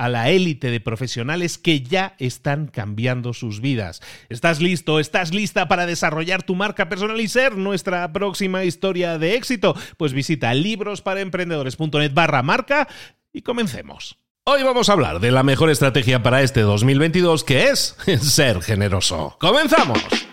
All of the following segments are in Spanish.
a la élite de profesionales que ya están cambiando sus vidas. ¿Estás listo? ¿Estás lista para desarrollar tu marca personal y ser nuestra próxima historia de éxito? Pues visita librosparaemprendedores.net barra marca y comencemos. Hoy vamos a hablar de la mejor estrategia para este 2022 que es ser generoso. ¡Comenzamos!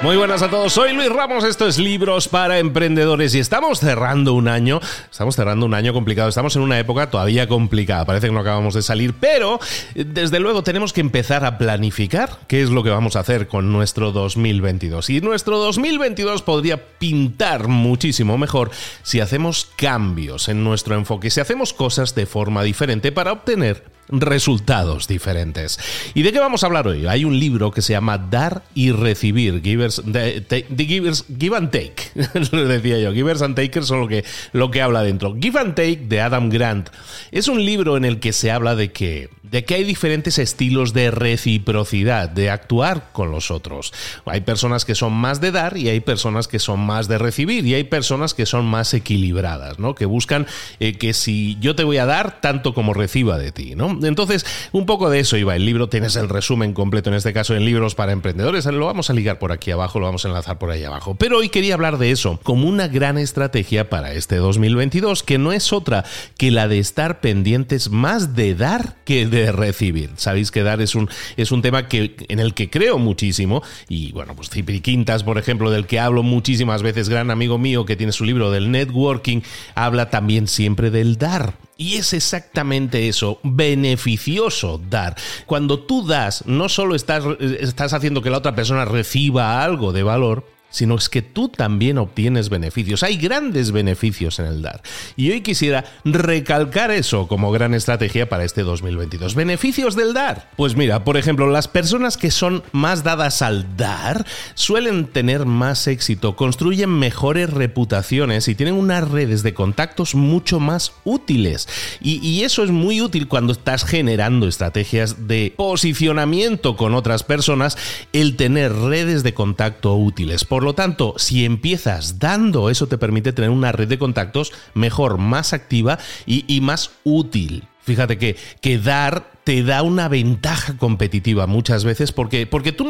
Muy buenas a todos, soy Luis Ramos, esto es Libros para Emprendedores y estamos cerrando un año, estamos cerrando un año complicado, estamos en una época todavía complicada, parece que no acabamos de salir, pero desde luego tenemos que empezar a planificar qué es lo que vamos a hacer con nuestro 2022. Y nuestro 2022 podría pintar muchísimo mejor si hacemos cambios en nuestro enfoque, si hacemos cosas de forma diferente para obtener resultados diferentes. ¿Y de qué vamos a hablar hoy? Hay un libro que se llama Dar y Recibir, Givers, givers, Give and Take, lo decía yo, Givers and Takers son lo que, lo que habla dentro. Give and Take de Adam Grant es un libro en el que se habla de que de que hay diferentes estilos de reciprocidad, de actuar con los otros. Hay personas que son más de dar y hay personas que son más de recibir y hay personas que son más equilibradas, ¿no? Que buscan eh, que si yo te voy a dar tanto como reciba de ti, ¿no? Entonces, un poco de eso iba el libro, tienes el resumen completo en este caso en libros para emprendedores, lo vamos a ligar por aquí abajo, lo vamos a enlazar por ahí abajo. Pero hoy quería hablar de eso como una gran estrategia para este 2022, que no es otra que la de estar pendientes más de dar que de recibir. Sabéis que dar es un, es un tema que, en el que creo muchísimo y bueno, pues Cipri Quintas, por ejemplo, del que hablo muchísimas veces, gran amigo mío que tiene su libro del networking, habla también siempre del dar. Y es exactamente eso, beneficioso dar. Cuando tú das, no solo estás, estás haciendo que la otra persona reciba algo de valor, sino es que tú también obtienes beneficios. Hay grandes beneficios en el dar. Y hoy quisiera recalcar eso como gran estrategia para este 2022. ¿Beneficios del dar? Pues mira, por ejemplo, las personas que son más dadas al dar suelen tener más éxito, construyen mejores reputaciones y tienen unas redes de contactos mucho más útiles. Y, eso es muy útil cuando estás generando estrategias de posicionamiento con otras personas, el tener redes de contacto útiles. Lo tanto, si empiezas dando, eso te permite tener una red de contactos mejor, más activa y, más útil. Fíjate que, que dar te da una ventaja competitiva muchas veces porque, porque tú,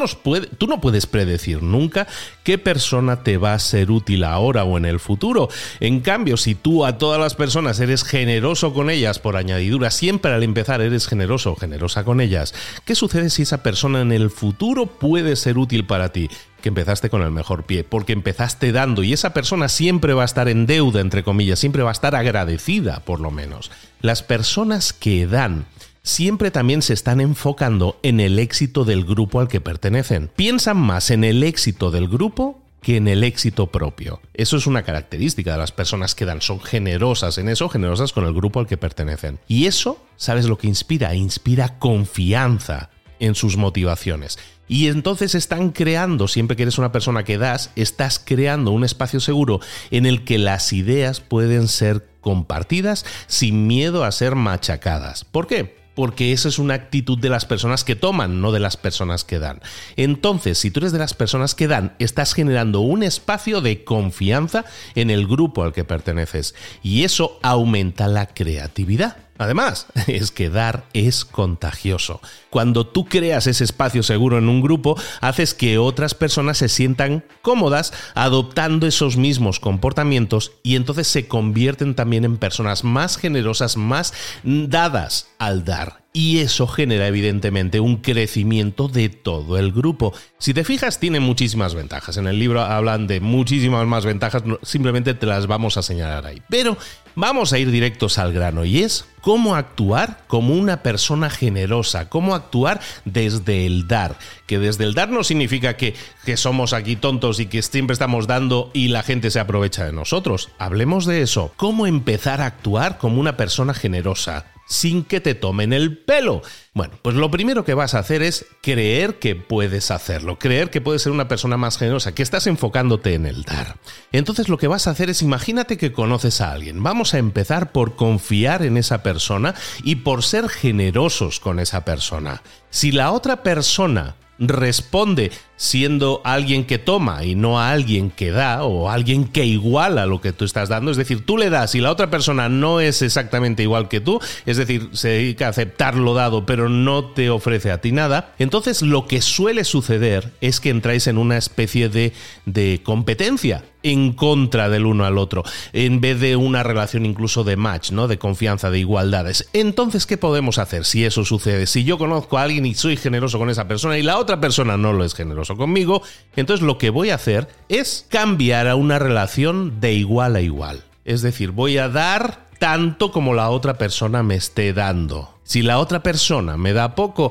tú no puedes predecir nunca qué persona te va a ser útil ahora o en el futuro. En cambio, si tú a todas las personas eres generoso con ellas por añadidura, siempre al empezar eres generoso o generosa con ellas, ¿qué sucede si esa persona en el futuro puede ser útil para ti? Empezaste con el mejor pie, porque empezaste dando y esa persona siempre va a estar en deuda, entre comillas, siempre va a estar agradecida, por lo menos. Las personas que dan siempre también se están enfocando en el éxito del grupo al que pertenecen. Piensan más en el éxito del grupo que en el éxito propio. Eso es una característica de las personas que dan, son generosas en eso, generosas con el grupo al que pertenecen. Y eso, ¿sabes lo que inspira? Inspira confianza en sus motivaciones. Y entonces están creando, siempre que eres una persona que das, estás creando un espacio seguro en el que las ideas pueden ser compartidas sin miedo a ser machacadas. ¿Por qué? porque esa es una actitud de las personas que toman, no de las personas que dan. Entonces, si tú eres de las personas que dan, estás generando un espacio de confianza en el grupo al que perteneces y eso aumenta la creatividad. Además, es que dar es contagioso. Cuando tú creas ese espacio seguro en un grupo, haces que otras personas se sientan cómodas adoptando esos mismos comportamientos y entonces se convierten también en personas más generosas, más dadas al dar y eso genera evidentemente un crecimiento de todo el grupo. Si te fijas, tiene muchísimas ventajas. En el libro hablan de muchísimas más ventajas, simplemente te las vamos a señalar ahí. Pero vamos a ir directos al grano y es cómo actuar como una persona generosa, cómo actuar desde el dar. Que desde el dar no significa que, que somos aquí tontos y que siempre estamos dando y la gente se aprovecha de nosotros. Hablemos de eso. ¿Cómo empezar a actuar como una persona generosa? Sin que te tomen el pelo. Bueno, pues lo primero que vas a hacer es creer que puedes hacerlo, creer que puedes ser una persona más generosa, que estás enfocándote en el dar. Entonces lo que vas a hacer es imagínate que conoces a alguien. Vamos a empezar por confiar en esa persona y por ser generosos con esa persona. Si la otra persona responde siendo alguien que toma y no a alguien que da o alguien que iguala lo que tú estás dando. Es decir, tú le das y la otra persona no es exactamente igual que tú, es decir, se dedica a aceptar lo dado pero no te ofrece a ti nada. Entonces lo que suele suceder es que entráis en una especie de, de competencia en contra del uno al otro, en vez de una relación incluso de match, ¿no? De confianza, de igualdades. Entonces, ¿qué podemos hacer si eso sucede? Si yo conozco a alguien y soy generoso con esa persona y la otra persona no lo es generoso conmigo, entonces lo que voy a hacer es cambiar a una relación de igual a igual. Es decir, voy a dar tanto como la otra persona me esté dando. Si la otra persona me da poco,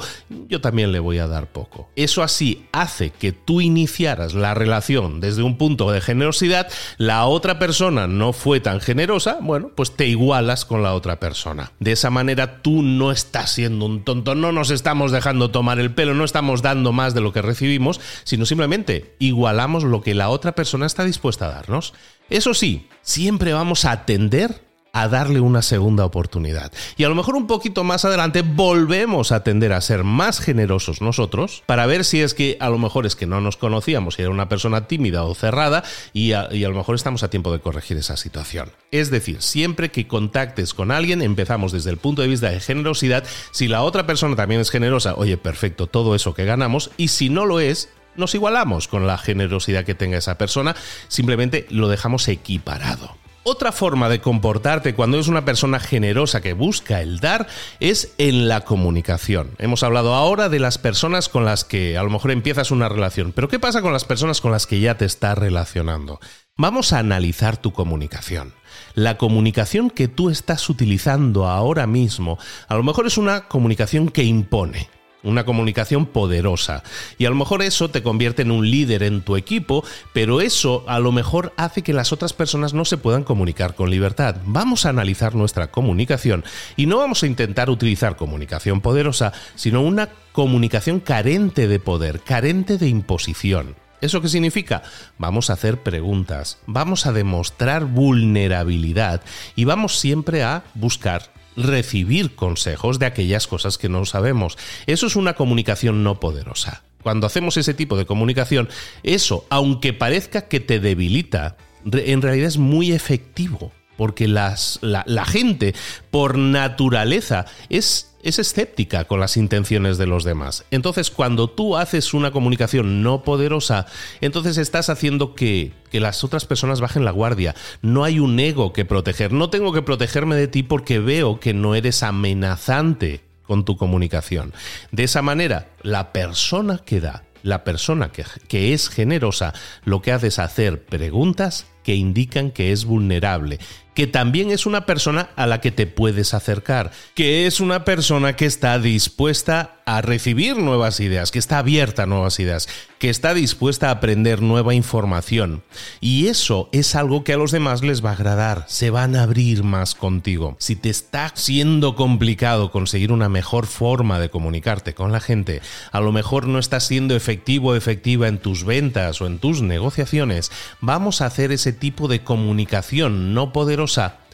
yo también le voy a dar poco. Eso así hace que tú iniciaras la relación desde un punto de generosidad, la otra persona no fue tan generosa, bueno, pues te igualas con la otra persona. De esa manera tú no estás siendo un tonto, no nos estamos dejando tomar el pelo, no estamos dando más de lo que recibimos, sino simplemente igualamos lo que la otra persona está dispuesta a darnos. Eso sí, siempre vamos a atender a darle una segunda oportunidad. Y a lo mejor un poquito más adelante volvemos a tender a ser más generosos nosotros para ver si es que a lo mejor es que no nos conocíamos y era una persona tímida o cerrada y a, y a lo mejor estamos a tiempo de corregir esa situación. Es decir, siempre que contactes con alguien empezamos desde el punto de vista de generosidad. Si la otra persona también es generosa, oye, perfecto, todo eso que ganamos. Y si no lo es, nos igualamos con la generosidad que tenga esa persona, simplemente lo dejamos equiparado. Otra forma de comportarte cuando es una persona generosa que busca el dar es en la comunicación. Hemos hablado ahora de las personas con las que a lo mejor empiezas una relación, pero ¿qué pasa con las personas con las que ya te estás relacionando? Vamos a analizar tu comunicación. La comunicación que tú estás utilizando ahora mismo a lo mejor es una comunicación que impone, una comunicación poderosa. Y a lo mejor eso te convierte en un líder en tu equipo, pero eso a lo mejor hace que las otras personas no se puedan comunicar con libertad. Vamos a analizar nuestra comunicación y no vamos a intentar utilizar comunicación poderosa, sino una comunicación carente de poder, carente de imposición. ¿Eso qué significa? Vamos a hacer preguntas, vamos a demostrar vulnerabilidad y vamos siempre a buscar recibir consejos de aquellas cosas que no sabemos. Eso es una comunicación no poderosa. Cuando hacemos ese tipo de comunicación, eso, aunque parezca que te debilita, en realidad es muy efectivo porque las, la, gente por naturaleza es, es escéptica con las intenciones de los demás. Entonces, cuando tú haces una comunicación no poderosa, entonces estás haciendo que, que las otras personas bajen la guardia. No hay un ego que proteger. No tengo que protegerme de ti porque veo que no eres amenazante con tu comunicación. De esa manera, la persona que da la persona que, que, es generosa lo que hace es hacer preguntas que indican que es vulnerable, que también es una persona a la que te puedes acercar, que es una persona que está dispuesta a recibir nuevas ideas, que está abierta a nuevas ideas, que está dispuesta a aprender nueva información. Y eso es algo que a los demás les va a agradar, se van a abrir más contigo. Si te está siendo complicado conseguir una mejor forma de comunicarte con la gente, a lo mejor no estás siendo efectivo o efectiva en tus ventas o en tus negociaciones, vamos a hacer ese tipo de comunicación no poderosa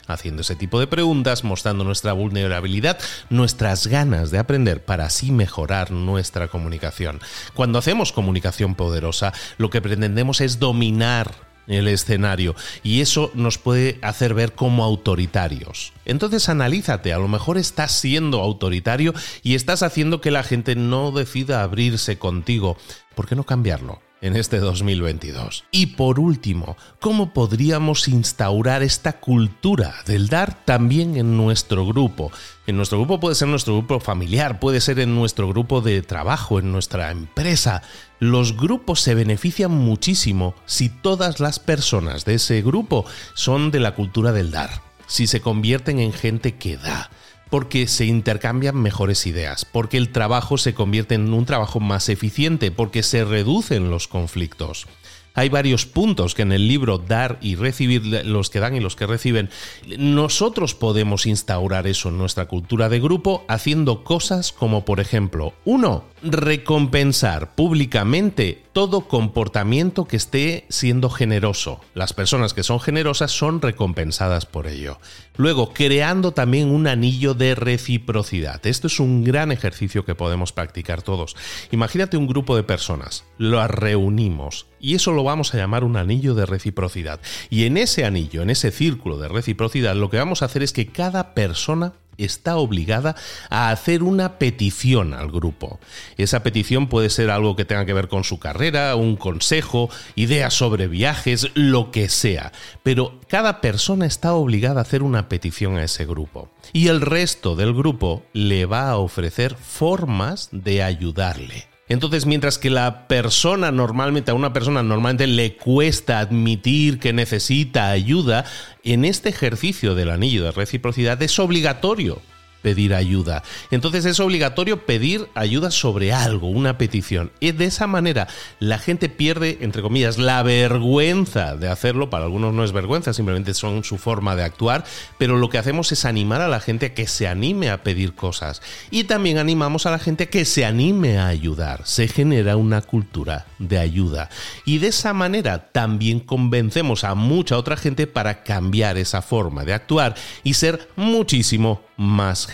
haciendo ese tipo de preguntas, mostrando nuestra vulnerabilidad, nuestras ganas de aprender para así mejorar nuestra comunicación. Cuando hacemos comunicación poderosa, lo que pretendemos es dominar el escenario y eso nos puede hacer ver como autoritarios. Entonces analízate, a lo mejor estás siendo autoritario y estás haciendo que la gente no decida abrirse contigo. ¿Por qué no cambiarlo? En este 2022. Y por último, ¿cómo podríamos instaurar esta cultura del dar también en nuestro grupo? En nuestro grupo puede ser nuestro grupo familiar, puede ser en nuestro grupo de trabajo, en nuestra empresa. Los grupos se benefician muchísimo si todas las personas de ese grupo son de la cultura del dar, si se convierten en gente que da porque se intercambian mejores ideas, porque el trabajo se convierte en un trabajo más eficiente, porque se reducen los conflictos. Hay varios puntos que en el libro Dar y Recibir, los que dan y los que reciben, nosotros podemos instaurar eso en nuestra cultura de grupo haciendo cosas como, por ejemplo, uno, recompensar públicamente todo comportamiento que esté siendo generoso. Las personas que son generosas son recompensadas por ello. Luego, creando también un anillo de reciprocidad. Esto es un gran ejercicio que podemos practicar todos. Imagínate un grupo de personas, lo reunimos y eso lo vamos a llamar un anillo de reciprocidad. Y en ese anillo, en ese círculo de reciprocidad, lo que vamos a hacer es que cada persona está obligada a hacer una petición al grupo. Esa petición puede ser algo que tenga que ver con su carrera, un consejo, ideas sobre viajes, lo que sea. Pero cada persona está obligada a hacer una petición a ese grupo. Y el resto del grupo le va a ofrecer formas de ayudarle. Entonces, mientras que la persona normalmente, a una persona normalmente le cuesta admitir que necesita ayuda, en este ejercicio del anillo de reciprocidad es obligatorio pedir ayuda. Entonces es obligatorio pedir ayuda sobre algo, una petición. Y de esa manera la gente pierde, entre comillas, la vergüenza de hacerlo. Para algunos no es vergüenza, simplemente son su forma de actuar. Pero lo que hacemos es animar a la gente a que se anime a pedir cosas. Y también animamos a la gente a que se anime a ayudar. Se genera una cultura de ayuda. Y de esa manera también convencemos a mucha otra gente para cambiar esa forma de actuar y ser muchísimo más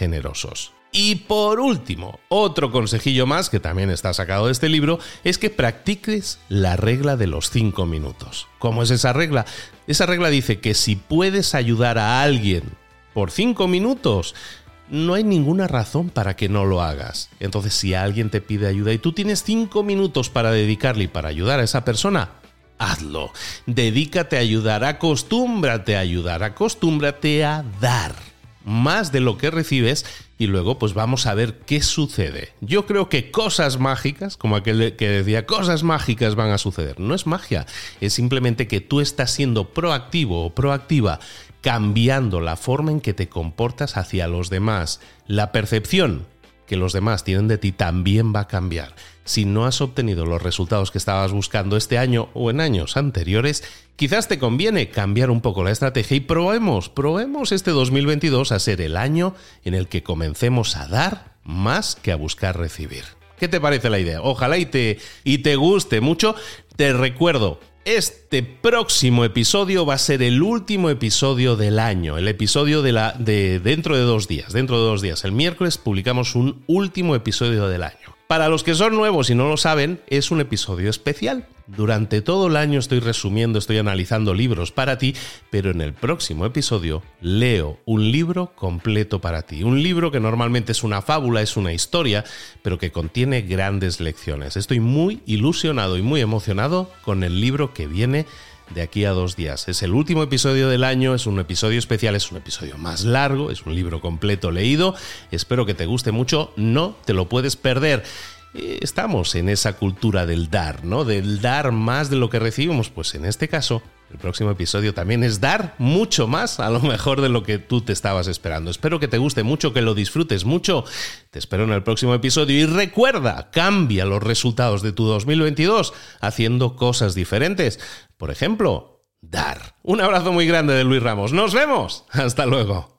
Y por último, otro consejillo más que también está sacado de este libro es que practiques la regla de los 5 minutos. ¿Cómo es esa regla? Esa regla dice que si puedes ayudar a alguien por 5 minutos, no hay ninguna razón para que no lo hagas. Entonces, si alguien te pide ayuda y tú tienes 5 minutos para dedicarle y para ayudar a esa persona, hazlo. Dedícate a ayudar, acostúmbrate a ayudar, acostúmbrate a dar más de lo que recibes y luego pues vamos a ver qué sucede. Yo creo que cosas mágicas, como aquel que decía, cosas mágicas van a suceder. No es magia, es simplemente que tú estás siendo proactivo o proactiva, cambiando la forma en que te comportas hacia los demás. La percepción que los demás tienen de ti también va a cambiar. Si no has obtenido los resultados que estabas buscando este año o en años anteriores, quizás te conviene cambiar un poco la estrategia y probemos, probemos este 2022 a ser el año en el que comencemos a dar más que a buscar recibir. ¿Qué te parece la idea? Ojalá y te, y te guste mucho. Te recuerdo, este próximo episodio va a ser el último episodio del año, el episodio de la de dentro de dos días. Dentro de dos días, el miércoles publicamos un último episodio del año. Para los que son nuevos y no lo saben, es un episodio especial. Durante todo el año estoy resumiendo, estoy analizando libros para ti, pero en el próximo episodio leo un libro completo para ti. Un libro que normalmente es una fábula, es una historia, pero que contiene grandes lecciones. Estoy muy ilusionado y muy emocionado con el libro que viene de aquí a dos días. Es el último episodio del año, es un episodio especial, es un episodio más largo, es un libro completo leído. Espero que te guste mucho, no te lo puedes perder. Eh, estamos en esa cultura del dar, ¿no? Del dar más de lo que recibimos. Pues en este caso, el próximo episodio también es dar mucho más, a lo mejor de lo que tú te estabas esperando. Espero que te guste mucho, que lo disfrutes mucho. Te espero en el próximo episodio y recuerda, cambia los resultados de tu 2022 haciendo cosas diferentes. Por ejemplo, dar. Un abrazo muy grande de Luis Ramos. Nos vemos. Hasta luego.